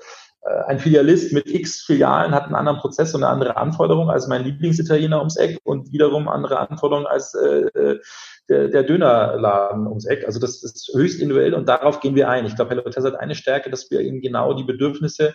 ein Filialist mit x Filialen hat einen anderen Prozess und eine andere Anforderung als mein Lieblingsitaliener ums Eck und wiederum andere Anforderungen als äh, äh, der, der Dönerladen ums Eck. Also das ist höchst individuell und darauf gehen wir ein. Ich glaube, Hello Tess hat eine Stärke, dass wir eben genau die Bedürfnisse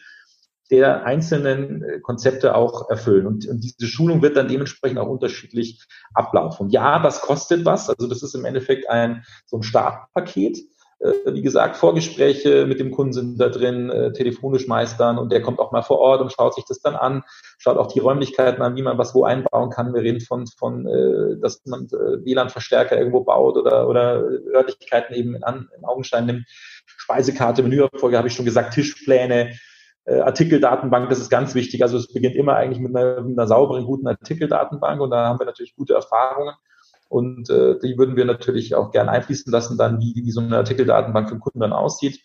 der einzelnen äh, Konzepte auch erfüllen. Und, und diese Schulung wird dann dementsprechend auch unterschiedlich ablaufen. ja, das kostet was. Also das ist im Endeffekt ein so ein Startpaket äh, wie gesagt, Vorgespräche mit dem Kunden sind da drin, äh, telefonisch meistern und der kommt auch mal vor Ort und schaut sich das dann an, schaut auch die Räumlichkeiten an, wie man was wo einbauen kann. Wir reden von, von äh, dass man äh, WLAN-Verstärker irgendwo baut oder, oder Örtlichkeiten eben in, an, in Augenschein nimmt. Speisekarte, Menüabfolge habe ich schon gesagt, Tischpläne, äh, Artikeldatenbank, das ist ganz wichtig. Also es beginnt immer eigentlich mit einer, mit einer sauberen, guten Artikeldatenbank und da haben wir natürlich gute Erfahrungen. Und äh, die würden wir natürlich auch gerne einfließen lassen, dann wie, wie so eine Artikeldatenbank für den Kunden dann aussieht.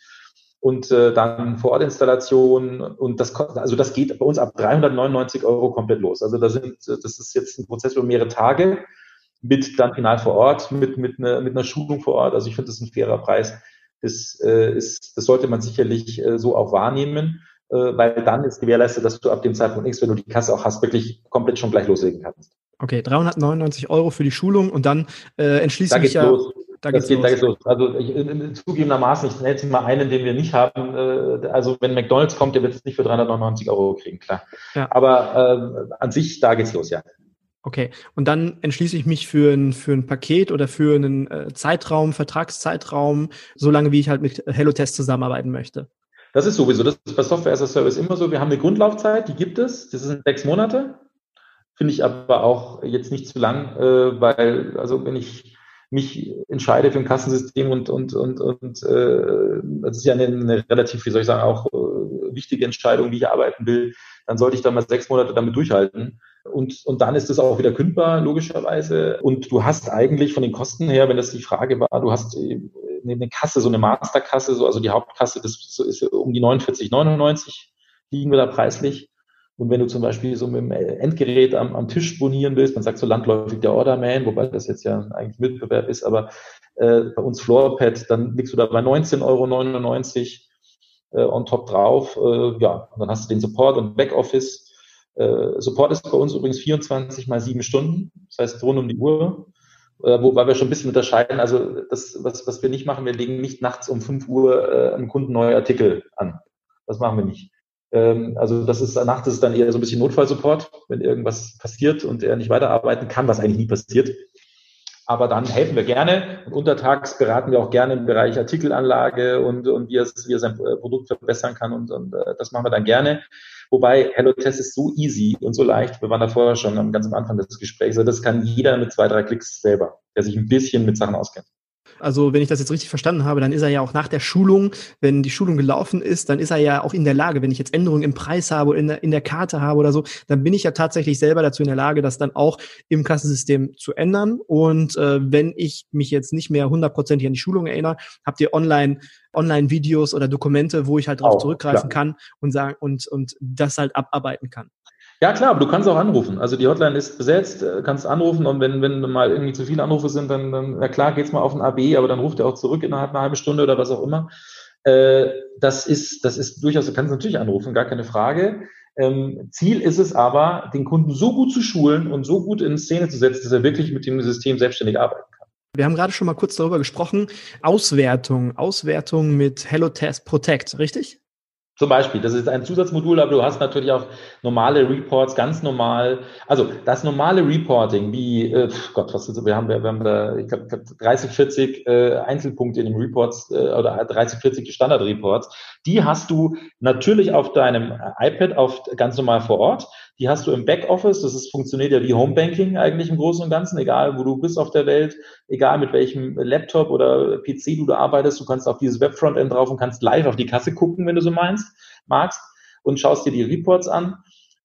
Und äh, dann Vorortinstallation und das also das geht bei uns ab 399 Euro komplett los. Also da sind das ist jetzt ein Prozess über mehrere Tage mit dann final vor Ort, mit mit einer mit einer Schulung vor Ort. Also ich finde das ist ein fairer Preis. Das äh, ist das sollte man sicherlich äh, so auch wahrnehmen, äh, weil dann ist gewährleistet, dass du ab dem Zeitpunkt X, wenn du die Kasse auch hast, wirklich komplett schon gleich loslegen kannst. Okay, 399 Euro für die Schulung und dann äh, entschließe ich ja. Los. Da geht's, geht, los. da geht's los. Also ich, zugegebenermaßen, ich nenne jetzt mal einen, den wir nicht haben. Äh, also wenn McDonalds kommt, der wird es nicht für 399 Euro kriegen, klar. Ja. Aber äh, an sich, da geht's los, ja. Okay, und dann entschließe ich mich für ein, für ein Paket oder für einen äh, Zeitraum, Vertragszeitraum, solange wie ich halt mit HelloTest zusammenarbeiten möchte. Das ist sowieso, das ist bei Software as a Service immer so. Wir haben eine Grundlaufzeit, die gibt es, das sind sechs Monate. Finde ich aber auch jetzt nicht zu lang, äh, weil, also wenn ich mich entscheide für ein Kassensystem und, und, und, und äh, das ist ja eine, eine relativ, wie soll ich sagen, auch äh, wichtige Entscheidung, wie ich arbeiten will, dann sollte ich da mal sechs Monate damit durchhalten. Und, und dann ist es auch wieder kündbar, logischerweise. Und du hast eigentlich von den Kosten her, wenn das die Frage war, du hast äh, eine Kasse, so eine Masterkasse, so, also die Hauptkasse, das ist um die 49,99 liegen wir da preislich. Und wenn du zum Beispiel so mit dem Endgerät am, am Tisch bonieren willst, man sagt so landläufig der Orderman, wobei das jetzt ja eigentlich Mitbewerb ist, aber äh, bei uns Floorpad, dann liegst du da bei 19,99 Euro äh, on top drauf. Äh, ja, und dann hast du den Support und Backoffice. Äh, Support ist bei uns übrigens 24 mal 7 Stunden, das heißt rund um die Uhr. Äh, wobei wir schon ein bisschen unterscheiden. Also das, was, was wir nicht machen, wir legen nicht nachts um 5 Uhr äh, einem Kunden neue Artikel an. Das machen wir nicht. Ähm, also das ist nachts ist dann eher so ein bisschen Notfallsupport, wenn irgendwas passiert und er nicht weiterarbeiten kann, was eigentlich nie passiert. Aber dann helfen wir gerne und untertags beraten wir auch gerne im Bereich Artikelanlage und, und wie, es, wie er sein Produkt verbessern kann und, und äh, das machen wir dann gerne. Wobei HelloTest ist so easy und so leicht. Wir waren da vorher schon ganz am Anfang des Gesprächs. Also das kann jeder mit zwei, drei Klicks selber, der sich ein bisschen mit Sachen auskennt. Also wenn ich das jetzt richtig verstanden habe, dann ist er ja auch nach der Schulung, wenn die Schulung gelaufen ist, dann ist er ja auch in der Lage, wenn ich jetzt Änderungen im Preis habe oder in der, in der Karte habe oder so, dann bin ich ja tatsächlich selber dazu in der Lage, das dann auch im Kassensystem zu ändern. Und äh, wenn ich mich jetzt nicht mehr hundertprozentig an die Schulung erinnere, habt ihr online Online-Videos oder Dokumente, wo ich halt darauf zurückgreifen klar. kann und sagen und und das halt abarbeiten kann. Ja, klar, aber du kannst auch anrufen. Also die Hotline ist besetzt, äh, kannst anrufen und wenn, wenn mal irgendwie zu viele Anrufe sind, dann, dann na klar, geht's mal auf ein AB, aber dann ruft er auch zurück innerhalb einer halben Stunde oder was auch immer. Äh, das ist, das ist durchaus, du kannst natürlich anrufen, gar keine Frage. Ähm, Ziel ist es aber, den Kunden so gut zu schulen und so gut in Szene zu setzen, dass er wirklich mit dem System selbstständig arbeiten kann. Wir haben gerade schon mal kurz darüber gesprochen. Auswertung, Auswertung mit Hello Test Protect, richtig? Zum Beispiel, das ist ein Zusatzmodul, aber du hast natürlich auch normale Reports, ganz normal. Also das normale Reporting, wie, äh, Gott, was ist, wir haben, wir haben da, ich glaube, 30, 40 äh, Einzelpunkte in den Reports äh, oder 30, 40 Standard-Reports. Die hast du natürlich auf deinem iPad auf ganz normal vor Ort. Die hast du im Backoffice. Das ist, funktioniert ja wie Homebanking eigentlich im Großen und Ganzen, egal wo du bist auf der Welt, egal mit welchem Laptop oder PC du da arbeitest. Du kannst auf dieses Webfrontend drauf und kannst live auf die Kasse gucken, wenn du so meinst, magst und schaust dir die Reports an.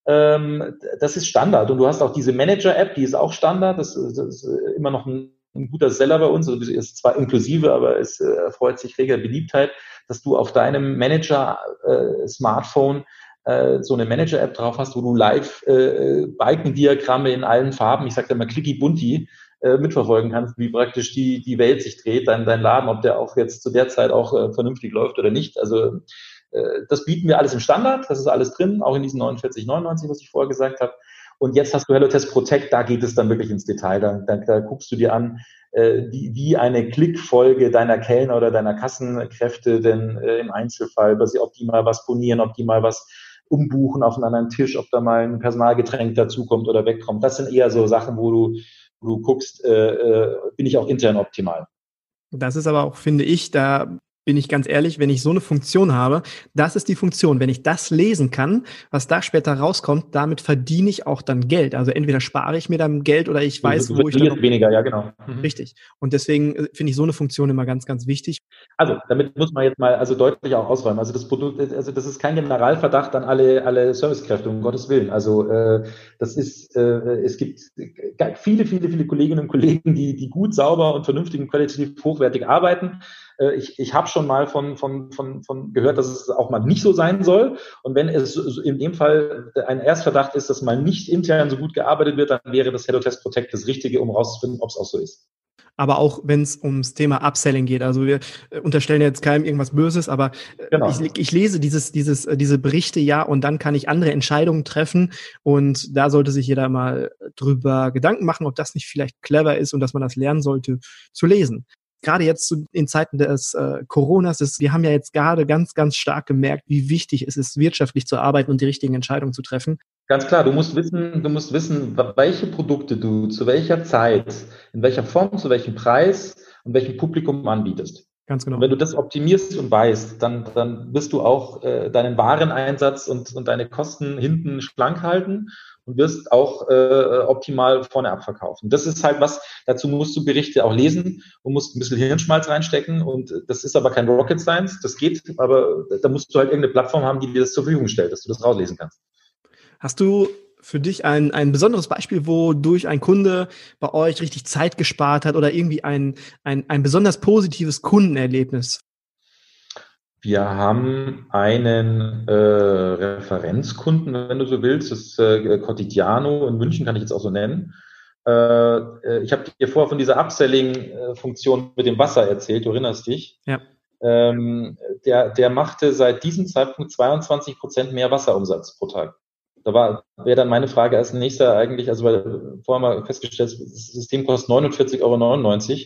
Ähm, das ist Standard. Und du hast auch diese Manager-App, die ist auch Standard. Das, das ist immer noch ein, ein guter Seller bei uns. Also ist zwar inklusive, aber es äh, erfreut sich reger Beliebtheit, dass du auf deinem Manager-Smartphone äh, äh, so eine Manager-App drauf hast, wo du live äh, Balkendiagramme in allen Farben, ich sage da mal clicky bunti, mitverfolgen kannst, wie praktisch die, die Welt sich dreht, dein, dein Laden, ob der auch jetzt zu der Zeit auch vernünftig läuft oder nicht. Also das bieten wir alles im Standard, das ist alles drin, auch in diesen 49,99, was ich vorher gesagt habe. Und jetzt hast du HelloTest Protect, da geht es dann wirklich ins Detail. Da, da, da guckst du dir an, äh, wie, wie eine Klickfolge deiner Kellner oder deiner Kassenkräfte denn äh, im Einzelfall, ob die mal was bonieren, ob die mal was umbuchen auf einen anderen Tisch, ob da mal ein Personalgetränk dazukommt oder wegkommt. Das sind eher so Sachen, wo du, wo du guckst, äh, äh, bin ich auch intern optimal. Das ist aber auch, finde ich, da bin ich ganz ehrlich, wenn ich so eine Funktion habe, das ist die Funktion. Wenn ich das lesen kann, was da später rauskommt, damit verdiene ich auch dann Geld. Also entweder spare ich mir dann Geld oder ich weiß, du, du wo ich dann weniger, ja genau. Mhm. Richtig. Und deswegen äh, finde ich so eine Funktion immer ganz, ganz wichtig. Also damit muss man jetzt mal also deutlich auch ausräumen. Also das Produkt, also das ist kein Generalverdacht an alle alle Servicekräfte um Gottes willen. Also äh, das ist, äh, es gibt viele, viele, viele Kolleginnen und Kollegen, die die gut, sauber und vernünftig und qualitativ hochwertig arbeiten. Äh, ich, ich habe schon mal von, von, von, von gehört, dass es auch mal nicht so sein soll. Und wenn es in dem Fall ein Erstverdacht ist, dass mal nicht intern so gut gearbeitet wird, dann wäre das Hello Test Protect das Richtige, um rauszufinden, ob es auch so ist aber auch wenn es ums Thema Upselling geht. Also wir äh, unterstellen jetzt keinem irgendwas Böses, aber äh, genau. ich, ich, lese dieses, dieses, diese Berichte ja und dann kann ich andere Entscheidungen treffen und da sollte sich jeder mal drüber Gedanken machen, ob das nicht vielleicht clever ist und dass man das lernen sollte zu lesen gerade jetzt in Zeiten des äh, Coronas ist, wir haben ja jetzt gerade ganz, ganz stark gemerkt, wie wichtig es ist, wirtschaftlich zu arbeiten und die richtigen Entscheidungen zu treffen. Ganz klar, du musst wissen, du musst wissen, welche Produkte du zu welcher Zeit, in welcher Form, zu welchem Preis und welchem Publikum anbietest. Ganz genau. Und wenn du das optimierst und weißt, dann, dann wirst du auch äh, deinen Wareneinsatz und, und deine Kosten hinten schlank halten und wirst auch äh, optimal vorne abverkaufen. Das ist halt was, dazu musst du Berichte auch lesen und musst ein bisschen Hirnschmalz reinstecken und das ist aber kein Rocket Science, das geht, aber da musst du halt irgendeine Plattform haben, die dir das zur Verfügung stellt, dass du das rauslesen kannst. Hast du für dich ein, ein besonderes Beispiel, wodurch ein Kunde bei euch richtig Zeit gespart hat oder irgendwie ein, ein, ein besonders positives Kundenerlebnis? Wir haben einen äh, Referenzkunden, wenn du so willst, das ist äh, Cotidiano in München, kann ich jetzt auch so nennen. Äh, äh ich habe dir vorher von dieser Upselling-Funktion mit dem Wasser erzählt, du erinnerst dich. Ja. Ähm, der, der machte seit diesem Zeitpunkt 22 Prozent mehr Wasserumsatz pro Tag. Da war, wäre dann meine Frage als nächster eigentlich, also weil vorher mal festgestellt, das System kostet 49,99 Euro.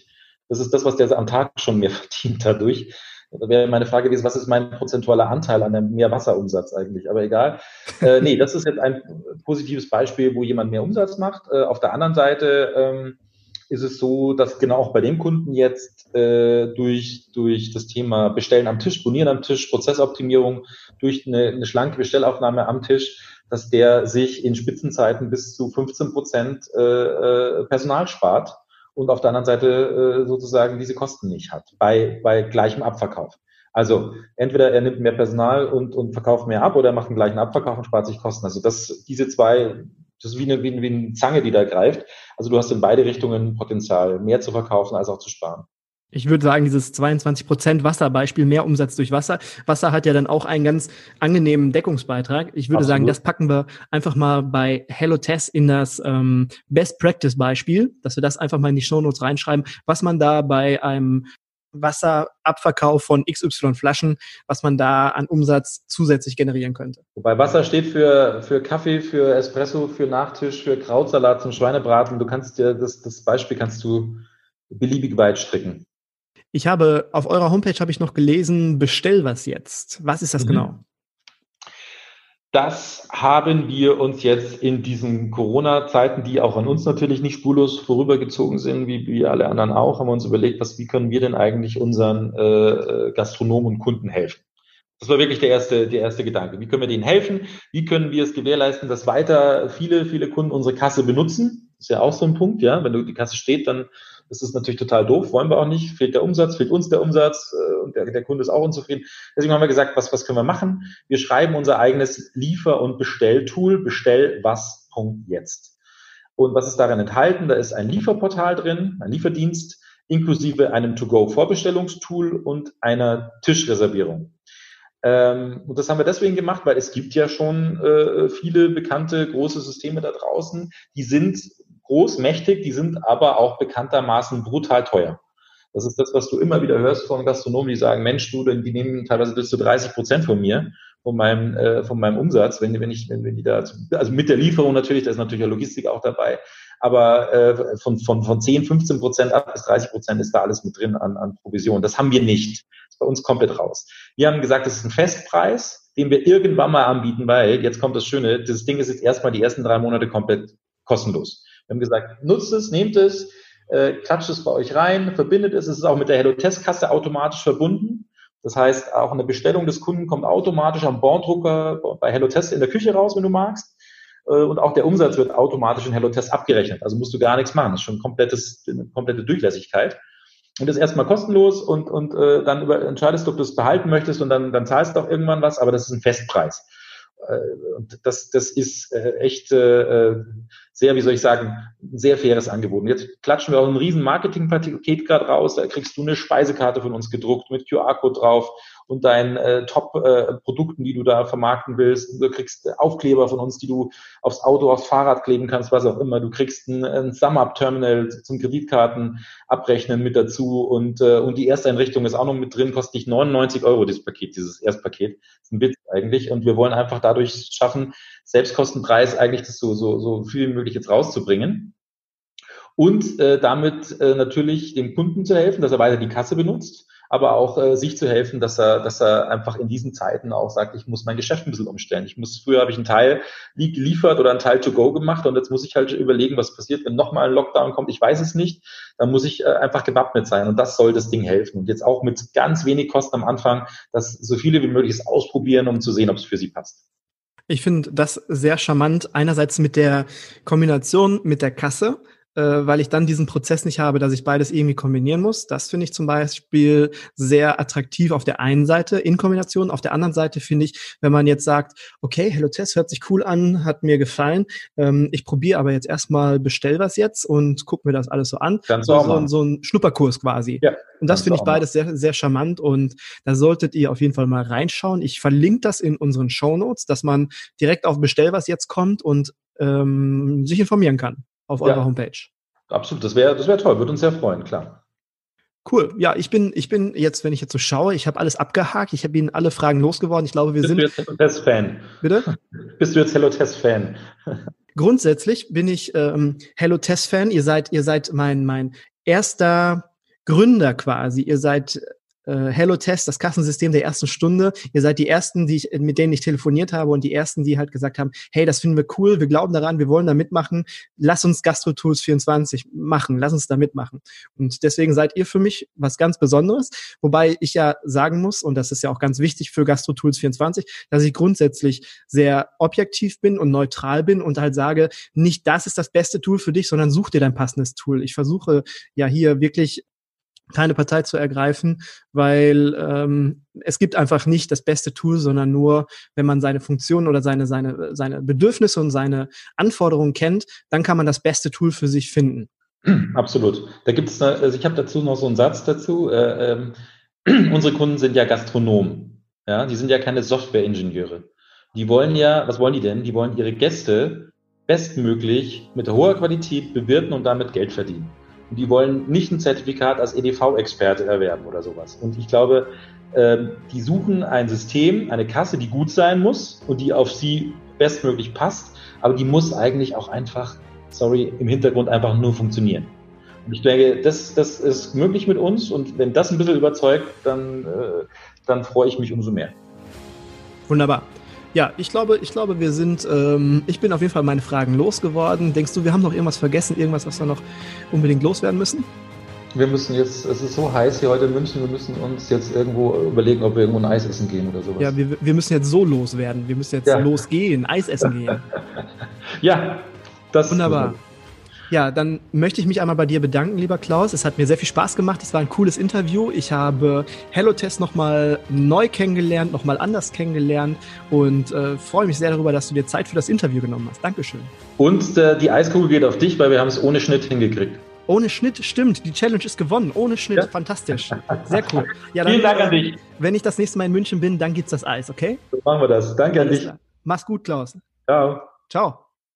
Das ist das, was der am Tag schon mehr verdient dadurch. Da wäre meine Frage gewesen, was ist mein prozentualer Anteil an dem Meerwasserumsatz eigentlich? Aber egal. Äh, nee, das ist jetzt ein positives Beispiel, wo jemand mehr Umsatz macht. Äh, auf der anderen Seite ähm, ist es so, dass genau auch bei dem Kunden jetzt äh, durch, durch das Thema Bestellen am Tisch, Bonieren am Tisch, Prozessoptimierung, durch eine, eine schlanke Bestellaufnahme am Tisch, dass der sich in Spitzenzeiten bis zu 15 Prozent äh, äh, Personal spart und auf der anderen Seite äh, sozusagen diese Kosten nicht hat bei, bei gleichem Abverkauf. Also entweder er nimmt mehr Personal und, und verkauft mehr ab oder er macht einen gleichen Abverkauf und spart sich Kosten. Also das, diese zwei, das ist wie eine, wie, eine, wie eine Zange, die da greift. Also du hast in beide Richtungen Potenzial, mehr zu verkaufen als auch zu sparen. Ich würde sagen, dieses 22 Prozent Wasserbeispiel, mehr Umsatz durch Wasser. Wasser hat ja dann auch einen ganz angenehmen Deckungsbeitrag. Ich würde Absolut. sagen, das packen wir einfach mal bei Hello Test in das ähm, Best Practice Beispiel, dass wir das einfach mal in die Shownotes reinschreiben, was man da bei einem Wasserabverkauf von XY Flaschen, was man da an Umsatz zusätzlich generieren könnte. Wobei Wasser steht für, für Kaffee, für Espresso, für Nachtisch, für Krautsalat zum Schweinebraten. Du kannst dir das, das Beispiel kannst du beliebig weit stricken. Ich habe auf eurer Homepage habe ich noch gelesen, bestell was jetzt. Was ist das mhm. genau? Das haben wir uns jetzt in diesen Corona-Zeiten, die auch an uns natürlich nicht spurlos vorübergezogen sind, wie, wie alle anderen auch, haben wir uns überlegt, was, wie können wir denn eigentlich unseren äh, Gastronomen und Kunden helfen? Das war wirklich der erste, der erste Gedanke. Wie können wir denen helfen? Wie können wir es gewährleisten, dass weiter viele, viele Kunden unsere Kasse benutzen? Das ist ja auch so ein Punkt, ja. Wenn du, die Kasse steht, dann das ist natürlich total doof, wollen wir auch nicht. Fehlt der Umsatz, fehlt uns der Umsatz äh, und der, der Kunde ist auch unzufrieden. Deswegen haben wir gesagt, was, was können wir machen? Wir schreiben unser eigenes Liefer- und Bestelltool, bestell was jetzt. Und was ist darin enthalten? Da ist ein Lieferportal drin, ein Lieferdienst, inklusive einem To-Go-Vorbestellungstool und einer Tischreservierung. Ähm, und das haben wir deswegen gemacht, weil es gibt ja schon äh, viele bekannte große Systeme da draußen, die sind groß, mächtig, die sind aber auch bekanntermaßen brutal teuer. Das ist das, was du immer wieder hörst von Gastronomen, die sagen, Mensch, du, die nehmen teilweise bis zu 30 Prozent von mir, von meinem, äh, von meinem Umsatz, wenn, wenn ich, wenn, wenn die da, also mit der Lieferung natürlich, da ist natürlich ja Logistik auch dabei, aber äh, von, von, von 10, 15 Prozent ab bis 30 Prozent ist da alles mit drin an, an Provision. Das haben wir nicht. Das ist bei uns komplett raus. Wir haben gesagt, das ist ein Festpreis, den wir irgendwann mal anbieten, weil, jetzt kommt das Schöne, das Ding ist jetzt erstmal die ersten drei Monate komplett kostenlos. Wir haben gesagt, nutzt es, nehmt es, äh, klatscht es bei euch rein, verbindet es. Es ist auch mit der Hello Test Kasse automatisch verbunden. Das heißt, auch eine Bestellung des Kunden kommt automatisch am Borddrucker bei HelloTest in der Küche raus, wenn du magst. Äh, und auch der Umsatz wird automatisch in HelloTest abgerechnet. Also musst du gar nichts machen. Das ist schon komplettes, eine komplette Durchlässigkeit. Und das ist erstmal kostenlos und, und äh, dann über, entscheidest du, ob du es behalten möchtest und dann, dann zahlst du auch irgendwann was, aber das ist ein Festpreis. Äh, und das, das ist äh, echt äh, sehr, wie soll ich sagen, ein sehr faires Angebot. Jetzt klatschen wir auch ein riesen Marketingpaket gerade raus. Da kriegst du eine Speisekarte von uns gedruckt mit QR-Code drauf und deinen äh, Top-Produkten, äh, die du da vermarkten willst. Du kriegst Aufkleber von uns, die du aufs Auto, aufs Fahrrad kleben kannst, was auch immer. Du kriegst ein, ein Sum-Up-Terminal zum Kreditkarten abrechnen mit dazu und, äh, und die Ersteinrichtung ist auch noch mit drin, kostet dich 99 Euro, dieses Paket, dieses Erstpaket. Das ist ein Witz eigentlich und wir wollen einfach dadurch schaffen, Selbstkostenpreis eigentlich das so, so, so viel wie möglich jetzt rauszubringen und äh, damit äh, natürlich dem Kunden zu helfen, dass er weiter die Kasse benutzt aber auch äh, sich zu helfen, dass er, dass er einfach in diesen Zeiten auch sagt, ich muss mein Geschäft ein bisschen umstellen. Ich muss, früher habe ich einen Teil geliefert oder einen Teil to go gemacht und jetzt muss ich halt überlegen, was passiert, wenn nochmal ein Lockdown kommt. Ich weiß es nicht. Dann muss ich äh, einfach gewappnet sein und das soll das Ding helfen. Und jetzt auch mit ganz wenig Kosten am Anfang, dass so viele wie möglich es ausprobieren, um zu sehen, ob es für sie passt. Ich finde das sehr charmant. Einerseits mit der Kombination mit der Kasse, weil ich dann diesen Prozess nicht habe, dass ich beides irgendwie kombinieren muss. Das finde ich zum Beispiel sehr attraktiv auf der einen Seite in Kombination. Auf der anderen Seite finde ich, wenn man jetzt sagt, okay, Hello Test hört sich cool an, hat mir gefallen, ähm, ich probiere aber jetzt erstmal, bestell was jetzt und guck mir das alles so an. Ganz so, so, so ein Schnupperkurs quasi. Ja, und das finde ich beides sehr, sehr charmant und da solltet ihr auf jeden Fall mal reinschauen. Ich verlinke das in unseren Show Notes, dass man direkt auf Bestell was jetzt kommt und ähm, sich informieren kann auf eurer ja, Homepage. Absolut, das wäre das wär toll, würde uns sehr freuen, klar. Cool. Ja, ich bin, ich bin jetzt, wenn ich jetzt so schaue, ich habe alles abgehakt, ich habe Ihnen alle Fragen losgeworden. Ich glaube, wir Bist sind. Bist du jetzt Hello Test Fan? Bitte? Bist du jetzt Hello Test Fan? Grundsätzlich bin ich ähm, Hello Test Fan. Ihr seid, ihr seid mein, mein erster Gründer quasi. Ihr seid äh, Hello Test, das Kassensystem der ersten Stunde. Ihr seid die ersten, die ich, mit denen ich telefoniert habe und die ersten, die halt gesagt haben, hey, das finden wir cool, wir glauben daran, wir wollen da mitmachen. Lass uns Gastro Tools 24 machen, lass uns da mitmachen. Und deswegen seid ihr für mich was ganz Besonderes, wobei ich ja sagen muss, und das ist ja auch ganz wichtig für Gastro Tools 24, dass ich grundsätzlich sehr objektiv bin und neutral bin und halt sage, nicht das ist das beste Tool für dich, sondern such dir dein passendes Tool. Ich versuche ja hier wirklich keine Partei zu ergreifen, weil ähm, es gibt einfach nicht das beste Tool, sondern nur, wenn man seine Funktionen oder seine, seine, seine Bedürfnisse und seine Anforderungen kennt, dann kann man das beste Tool für sich finden. Absolut. Da gibt es, also ich habe dazu noch so einen Satz dazu. Äh, äh, unsere Kunden sind ja Gastronomen. Ja, die sind ja keine Software-Ingenieure. Die wollen ja, was wollen die denn? Die wollen ihre Gäste bestmöglich mit hoher Qualität bewirten und damit Geld verdienen die wollen nicht ein Zertifikat als EDV-Experte erwerben oder sowas. Und ich glaube, ähm, die suchen ein System, eine Kasse, die gut sein muss und die auf sie bestmöglich passt, aber die muss eigentlich auch einfach, sorry, im Hintergrund einfach nur funktionieren. Und ich denke, das, das ist möglich mit uns und wenn das ein bisschen überzeugt, dann, äh, dann freue ich mich umso mehr. Wunderbar. Ja, ich glaube, ich glaube, wir sind, ähm, ich bin auf jeden Fall meine Fragen losgeworden. Denkst du, wir haben noch irgendwas vergessen, irgendwas, was wir noch unbedingt loswerden müssen? Wir müssen jetzt, es ist so heiß hier heute in München, wir müssen uns jetzt irgendwo überlegen, ob wir irgendwo ein Eis essen gehen oder sowas. Ja, wir, wir müssen jetzt so loswerden. Wir müssen jetzt ja. losgehen, Eis essen gehen. ja, das Wunderbar. Ja, dann möchte ich mich einmal bei dir bedanken, lieber Klaus. Es hat mir sehr viel Spaß gemacht. Es war ein cooles Interview. Ich habe HelloTest nochmal neu kennengelernt, nochmal anders kennengelernt und äh, freue mich sehr darüber, dass du dir Zeit für das Interview genommen hast. Dankeschön. Und äh, die Eiskugel geht auf dich, weil wir haben es ohne Schnitt hingekriegt. Ohne Schnitt, stimmt. Die Challenge ist gewonnen. Ohne Schnitt. Ja. Fantastisch. Sehr cool. Ja, dann, Vielen Dank an dich. Wenn ich das nächste Mal in München bin, dann gibt's das Eis, okay? So machen wir das. Danke Alles an dich. Klar. Mach's gut, Klaus. Ciao. Ciao.